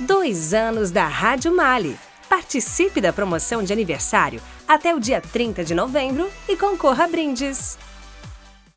Dois anos da Rádio Mali. Participe da promoção de aniversário até o dia 30 de novembro e concorra a brindes.